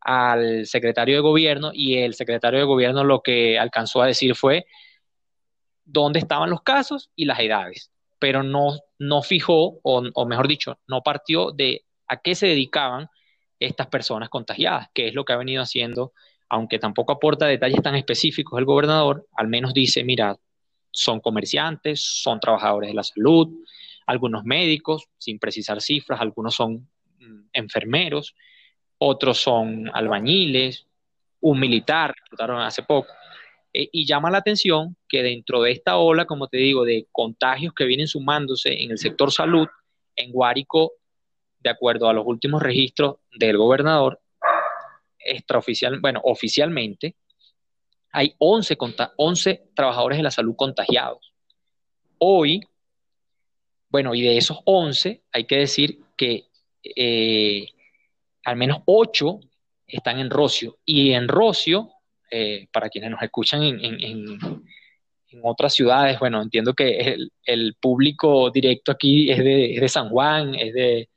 al secretario de gobierno y el secretario de gobierno lo que alcanzó a decir fue dónde estaban los casos y las edades, pero no, no fijó, o, o mejor dicho, no partió de a qué se dedicaban estas personas contagiadas, que es lo que ha venido haciendo aunque tampoco aporta detalles tan específicos el gobernador, al menos dice, mira, son comerciantes, son trabajadores de la salud, algunos médicos, sin precisar cifras, algunos son mm, enfermeros, otros son albañiles, un militar, reclutaron hace poco. E, y llama la atención que dentro de esta ola, como te digo, de contagios que vienen sumándose en el sector salud, en Guárico, de acuerdo a los últimos registros del gobernador, extraoficial, bueno, oficialmente, hay 11, 11 trabajadores de la salud contagiados. Hoy, bueno, y de esos 11, hay que decir que eh, al menos 8 están en Rocio. Y en Rocio, eh, para quienes nos escuchan en, otras ciudades, bueno, entiendo que el, público directo aquí es de, San Juan, es de,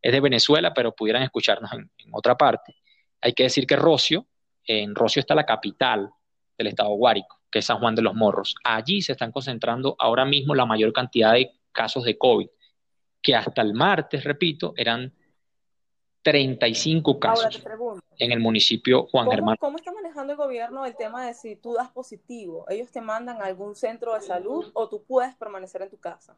es de Venezuela, pero pudieran escucharnos en, otra parte. Hay que decir que Rocio, en Rocio está la capital del estado Guárico, que es San Juan de los Morros. Allí se están concentrando ahora mismo la mayor cantidad de casos de COVID, que hasta el martes, repito, eran 35 casos en el municipio Juan Germán. ¿Cómo está manejando el gobierno el tema de si tú das positivo? ¿Ellos te mandan a algún centro de salud o tú puedes permanecer en tu casa?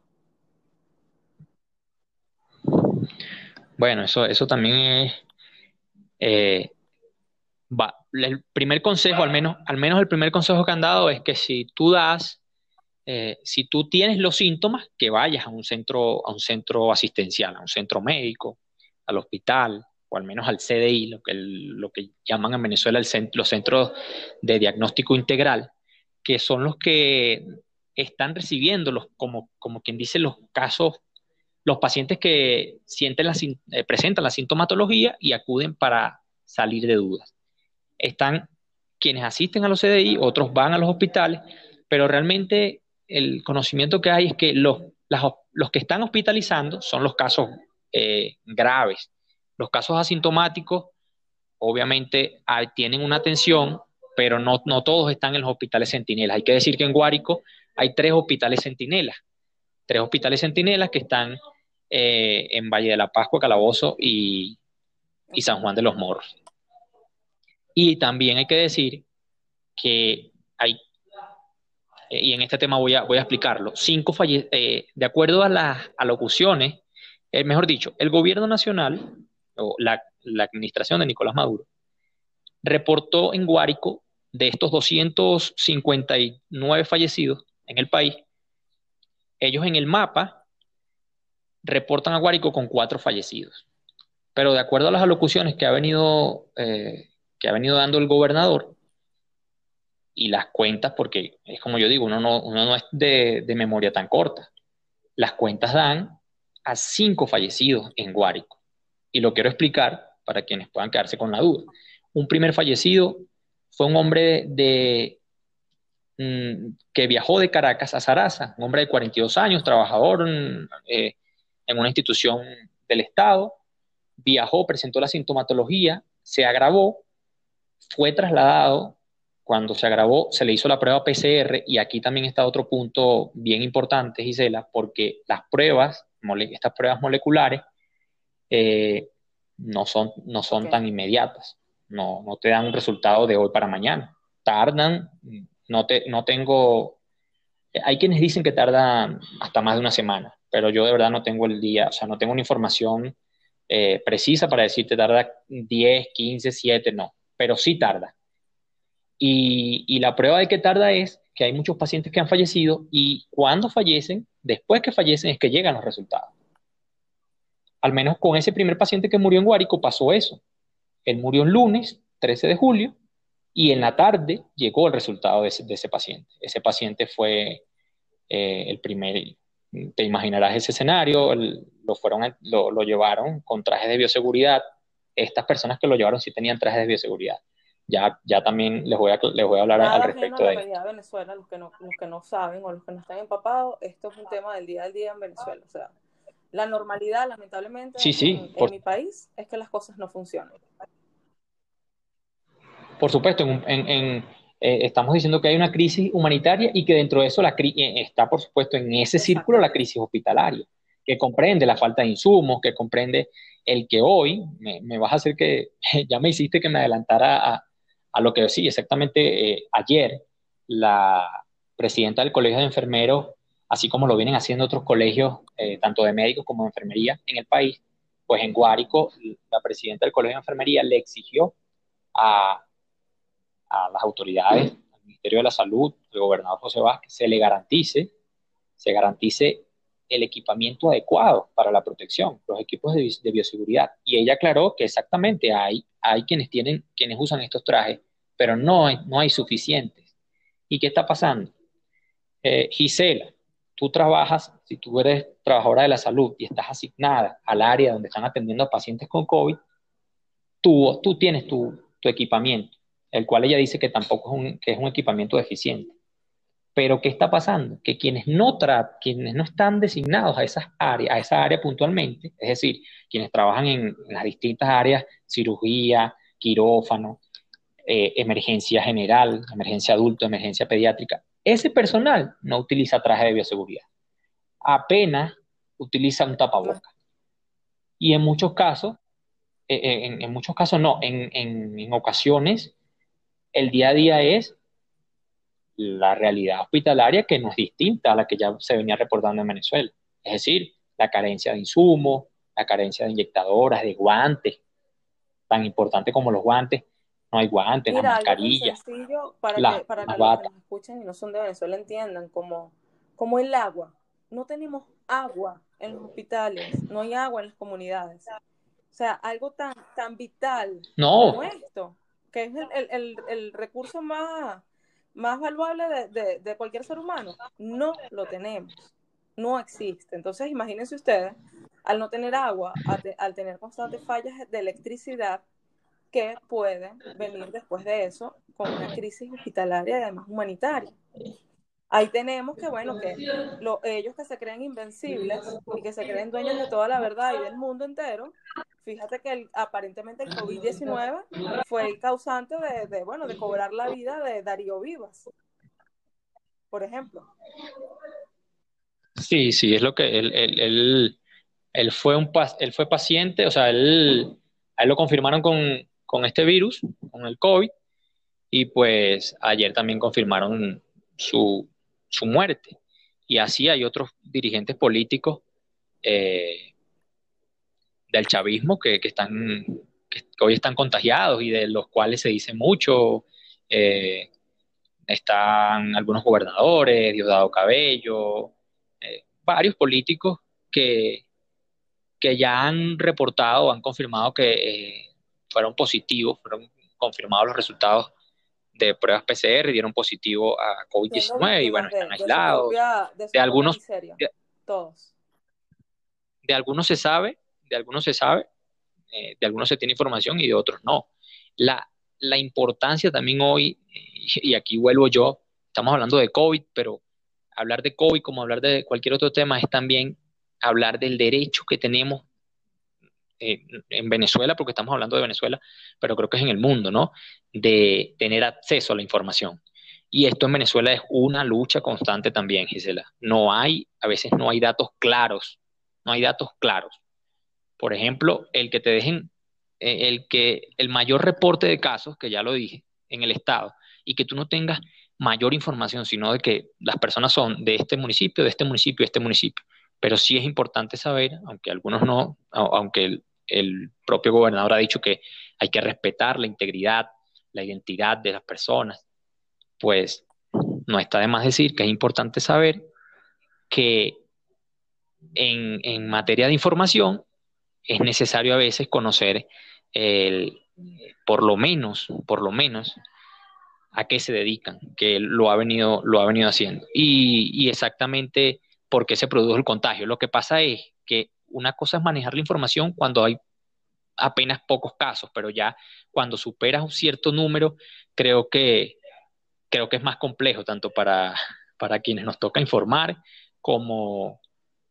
Bueno, eso, eso también es eh, el primer consejo, al menos, al menos el primer consejo que han dado es que si tú das, eh, si tú tienes los síntomas, que vayas a un centro, a un centro asistencial, a un centro médico, al hospital, o al menos al CDI, lo que, lo que llaman en Venezuela el los centros de diagnóstico integral, que son los que están recibiendo los, como, como quien dice, los casos los pacientes que sienten la, eh, presentan la sintomatología y acuden para salir de dudas. Están quienes asisten a los CDI, otros van a los hospitales, pero realmente el conocimiento que hay es que los, los que están hospitalizando son los casos eh, graves. Los casos asintomáticos, obviamente, tienen una atención, pero no, no todos están en los hospitales centinelas. Hay que decir que en Guárico hay tres hospitales centinelas tres hospitales centinelas que están eh, en Valle de la Pascua, Calabozo y, San Juan de los Morros. Y también hay que decir que hay, y en este tema voy a, voy a explicarlo, cinco falle eh, de acuerdo a las alocuciones, mejor dicho, el gobierno nacional o la, la administración de Nicolás Maduro reportó en Guárico de estos 259 fallecidos en el país, ellos en el mapa reportan a Guárico con cuatro fallecidos. Pero de acuerdo a las alocuciones que ha venido, eh, que ha venido dando el gobernador, y las cuentas, porque es como yo digo, uno no, uno no es de, de, memoria tan corta. Las cuentas dan a cinco fallecidos en Guárico. Y lo quiero explicar para quienes puedan quedarse con la duda. Un primer fallecido fue un hombre de, mm, que viajó de Caracas a Sarasa, un hombre de 42 años, trabajador en, eh, en una institución del Estado, viajó, presentó la sintomatología, se agravó, fue trasladado cuando se agravó, se le hizo la prueba PCR y aquí también está otro punto bien importante, Gisela, porque las pruebas, estas pruebas moleculares, eh, no son, no son tan inmediatas, no, no te dan un resultado de hoy para mañana, tardan, no, te, no tengo, hay quienes dicen que tardan hasta más de una semana, pero yo de verdad no tengo el día, o sea, no tengo una información eh, precisa para decirte tarda 10, 15, 7, no, pero sí tarda. Y, la prueba de que tarda es que hay muchos pacientes que han fallecido y cuando fallecen, después que fallecen es que llegan los resultados. Al menos con ese primer paciente que murió en Guárico pasó eso. Él murió el lunes, 13 de julio, y en la tarde llegó el resultado de ese, paciente. Ese paciente fue eh, el primer, te imaginarás ese escenario, lo, fueron, lo, lo, llevaron con trajes de bioseguridad. Estas personas que lo llevaron sí tenían trajes de bioseguridad ya, ya también les voy a, les voy a hablar al respecto de eso. Venezuela, los que, no, los que no saben o los que no están empapados, esto es un tema del día a día en Venezuela. O sea, la normalidad, lamentablemente, en, mi país es que las cosas no funcionan. Por supuesto, en, en eh, estamos diciendo que hay una crisis humanitaria y que dentro de eso la eh, está, por supuesto, en ese círculo la crisis hospitalaria, que comprende la falta de insumos, que comprende el que hoy, me, me vas a hacer que, ya me hiciste que me adelantara a, a lo que sí, exactamente eh, ayer la presidenta del Colegio de Enfermeros, así como lo vienen haciendo otros colegios, eh, tanto de médicos como de enfermería en el país, pues en Guárico, la presidenta del Colegio de Enfermería le exigió a, a las autoridades, al Ministerio de la Salud, el gobernador José Vázquez, se le garantice, se garantice el equipamiento adecuado para la protección, los equipos de, bioseguridad. Y ella aclaró que exactamente hay, hay quienes, tienen, quienes usan estos trajes, pero no hay, no hay suficientes. ¿Y qué está pasando? Eh, Gisela, tú trabajas, si tú eres trabajadora de la salud y estás asignada al área donde están atendiendo a pacientes con COVID, tú, tú tienes tu, tu equipamiento, el cual ella dice que tampoco es un, que es un equipamiento deficiente. Pero ¿qué está pasando? Que quienes no, quienes no están designados a esas áreas, a esa área puntualmente, es decir, quienes trabajan en, las distintas áreas, cirugía, quirófano, eh, emergencia general, emergencia adulto, emergencia pediátrica, ese personal no utiliza traje de bioseguridad. Apenas utiliza un tapaboca. Y en muchos casos, eh, eh, en, muchos casos no, en, en ocasiones, el día a día es la realidad hospitalaria que no es distinta a la que ya se venía reportando en Venezuela. Es decir, la carencia de insumos, la carencia de inyectadoras, de guantes, tan importante como los guantes. No hay guantes, la mascarilla. para que, para que los que nos escuchen y no son de Venezuela entiendan, como, como el agua. No tenemos agua en los hospitales, no hay agua en las comunidades. O sea, algo tan, tan vital como esto, que es el, el, el recurso más, más valuable de, cualquier ser humano. No lo tenemos, no existe. Entonces, imagínense ustedes, al no tener agua, al, tener constantes fallas de electricidad, que pueden venir después de eso con una crisis hospitalaria y además humanitaria. Ahí tenemos que, bueno, que ellos que se creen invencibles y que se creen dueños de toda la verdad y del mundo entero, Fíjate que aparentemente el COVID-19 fue el causante de, bueno, de cobrar la vida de Darío Vivas, por ejemplo. Sí, sí, es lo que él, él, fue un él fue paciente, o sea, él, a él lo confirmaron con, con este virus, con el COVID, y pues ayer también confirmaron su, su muerte. Y así hay otros dirigentes políticos eh, del chavismo que, están, que, hoy están contagiados y de los cuales se dice mucho. Eh, están algunos gobernadores, Diosdado Cabello, eh, varios políticos que, que ya han reportado, han confirmado que eh, fueron positivos, fueron confirmados los resultados de pruebas PCR y dieron positivo a COVID-19 y bueno, están aislados. De, algunos, todos. De algunos se sabe, de algunos se sabe, eh, de algunos se tiene información y de otros no. La, la importancia también hoy, y aquí vuelvo yo, estamos hablando de COVID, pero hablar de COVID como hablar de cualquier otro tema es también hablar del derecho que tenemos eh, en Venezuela, porque estamos hablando de Venezuela, pero creo que es en el mundo, ¿no? De tener acceso a la información. Y esto en Venezuela es una lucha constante también, Gisela. No hay, a veces no hay datos claros, no hay datos claros. Por ejemplo, el que te dejen, eh, el que el mayor reporte de casos, que ya lo dije, en el Estado, y que tú no tengas mayor información, sino de que las personas son de este municipio, de este municipio, de este municipio. Pero sí es importante saber, aunque algunos no, aunque el, el propio gobernador ha dicho que hay que respetar la integridad, la identidad de las personas, pues no está de más decir que es importante saber que en, materia de información es necesario a veces conocer el, por lo menos, por lo menos, a qué se dedican, que lo ha venido, lo ha venido haciendo. Y, exactamente por qué se produjo el contagio. Lo que pasa es que una cosa es manejar la información cuando hay apenas pocos casos, pero ya cuando superas un cierto número, creo que, creo que es más complejo, tanto para, para quienes nos toca informar como,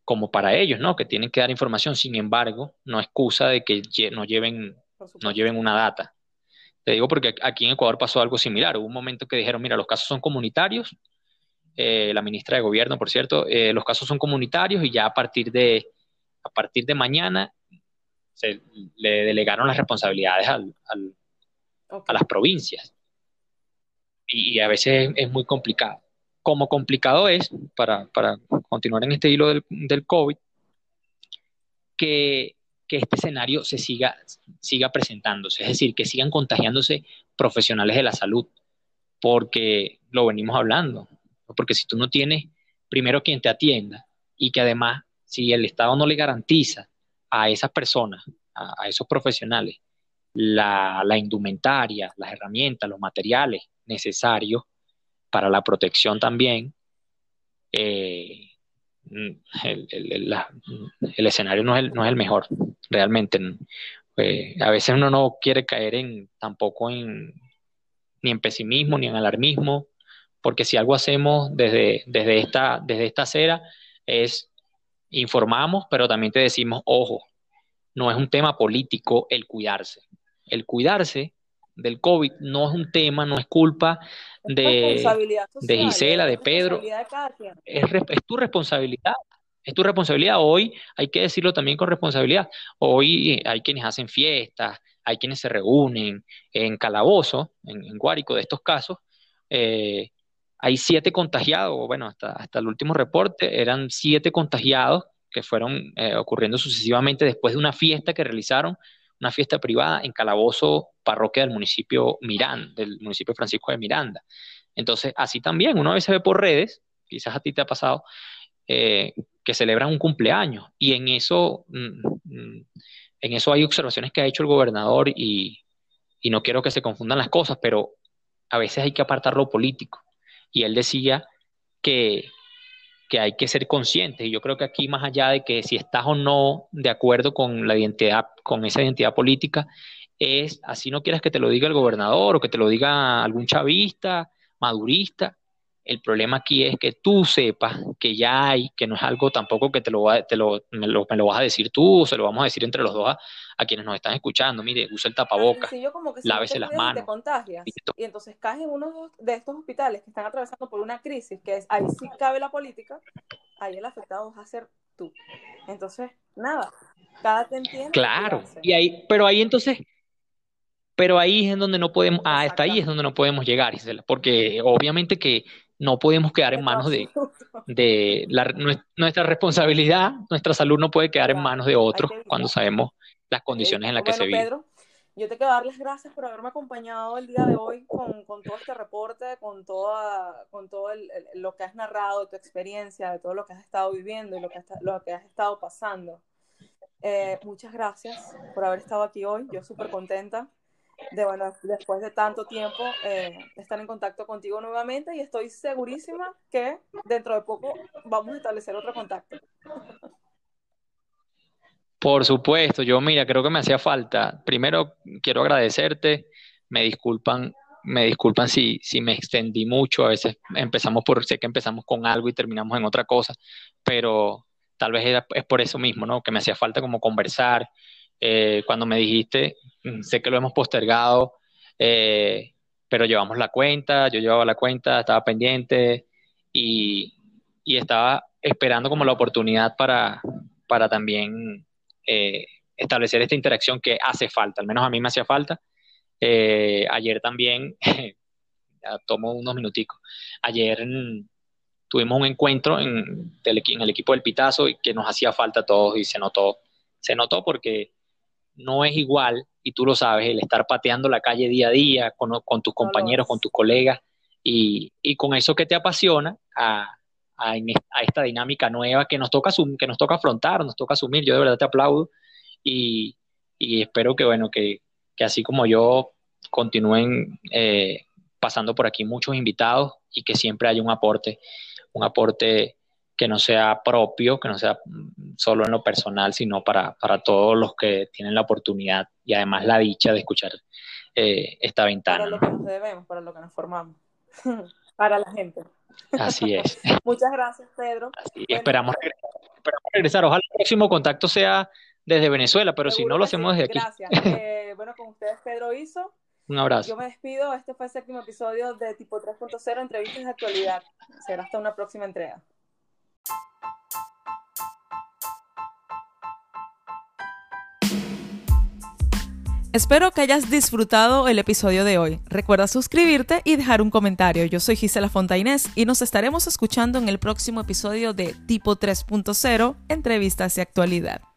como para ellos, ¿no? Que tienen que dar información. Sin embargo, no excusa de que no lleven, no lleven una data. Te digo porque aquí en Ecuador pasó algo similar. Hubo un momento que dijeron, mira, los casos son comunitarios. Eh, la ministra de Gobierno, por cierto, eh, los casos son comunitarios y ya a partir de, a partir de mañana se le delegaron las responsabilidades al, a las provincias. Y, a veces es, muy complicado. Como complicado es, para, para continuar en este hilo del, del COVID, que, que, este escenario se siga, siga presentándose, es decir, que sigan contagiándose profesionales de la salud, porque lo venimos hablando, porque si tú no tienes primero quien te atienda y que además si el Estado no le garantiza a esas personas, a, esos profesionales, la, indumentaria, las herramientas, los materiales necesarios para la protección también, eh, el, escenario no es el, mejor, realmente. Eh, a veces uno no quiere caer en tampoco en ni en pesimismo ni en alarmismo, porque si algo hacemos desde, desde, esta, desde esta acera es informamos, pero también te decimos, ojo, no es un tema político el cuidarse. El cuidarse del COVID no es un tema, no es culpa de, de Gisela, de Pedro. es, es tu responsabilidad. Es tu responsabilidad. Hoy hay que decirlo también con responsabilidad. Hoy hay quienes hacen fiestas, hay quienes se reúnen en calabozo, en, Guárico de estos casos, eh, hay siete contagiados, bueno, hasta, hasta el último reporte eran siete contagiados que fueron eh, ocurriendo sucesivamente después de una fiesta que realizaron, una fiesta privada en Calabozo, parroquia del municipio Miranda, del municipio Francisco de Miranda. Entonces, así también, uno a veces ve por redes, quizás a ti te ha pasado, eh, que celebran un cumpleaños y en eso, mm, mm, en eso hay observaciones que ha hecho el gobernador y, y no quiero que se confundan las cosas, pero a veces hay que apartar lo político y él decía que, hay que ser conscientes. Y yo creo que aquí, más allá de que si estás o no de acuerdo con la identidad, con esa identidad política, es así no quieras que te lo diga el gobernador o que te lo diga algún chavista, madurista, el problema aquí es que tú sepas que ya hay, que no es algo tampoco que te lo, te lo, me, lo, vas a decir tú o se lo vamos a decir entre los dos a, quienes nos están escuchando. Mire, usa el tapabocas, lávese las manos. y entonces caes en uno de estos hospitales que están atravesando por una crisis, que es ahí sí cabe la política, ahí el afectado va a ser tú. Entonces, nada, cada te entiende. Claro, y ahí, pero ahí entonces pero ahí es en donde no podemos, ah, hasta ahí es donde no podemos llegar, porque obviamente que no podemos quedar en manos de, de nuestra responsabilidad, nuestra salud no puede quedar en manos de otros cuando sabemos las condiciones en las que se vive. Pedro, yo te quiero dar las gracias por haberme acompañado el día de hoy con, todo este reporte, con, toda, con todo lo que has narrado, tu experiencia, de todo lo que has estado viviendo y lo que, lo que has estado pasando. Eh, muchas gracias por haber estado aquí hoy, yo súper contenta. De, bueno, después de tanto tiempo, eh, estar en contacto contigo nuevamente y estoy segurísima que dentro de poco vamos a establecer otro contacto. Por supuesto, yo mira, creo que me hacía falta. Primero quiero agradecerte, me disculpan, me disculpan si, si me extendí mucho, a veces empezamos por, sé que empezamos con algo y terminamos en otra cosa, pero tal vez es por eso mismo, ¿no? Que me hacía falta como conversar. Eh, cuando me dijiste, sé que lo hemos postergado, eh, pero llevamos la cuenta, yo llevaba la cuenta, estaba pendiente y, y estaba esperando como la oportunidad para, para también eh, establecer esta interacción que hace falta, al menos a mí me hacía falta. Eh, ayer también, tomo unos minuticos, ayer tuvimos un encuentro en, en, el equipo del Pitazo y que nos hacía falta a todos y se notó, se notó porque no es igual, y tú lo sabes, el estar pateando la calle día a día con, con tus compañeros, con tus colegas y, y, con eso que te apasiona a, a, esta dinámica nueva que nos, toca, que nos toca afrontar, nos toca asumir. Yo de verdad te aplaudo y, y espero que, bueno, que, que, así como yo continúen eh, pasando por aquí muchos invitados y que siempre haya un aporte, un aporte que no sea propio, que no sea solo en lo personal, sino para, para todos los que tienen la oportunidad y además la dicha de escuchar eh, esta ventana. Para lo que nos debemos, para lo que nos formamos, para la gente. Así es. Muchas gracias, Pedro. esperamos, regresar, Ojalá el próximo contacto sea desde Venezuela, pero si no lo hacemos desde aquí. Gracias. Eh, bueno, con ustedes Pedro Hizo. Un abrazo. Yo me despido. Este fue el séptimo episodio de Tipo 3.0, entrevistas de actualidad. Será hasta una próxima entrega. Espero que hayas disfrutado el episodio de hoy. Recuerda suscribirte y dejar un comentario. Yo soy Gisela Fontainés y nos estaremos escuchando en el próximo episodio de Tipo 3.0, entrevistas y actualidad.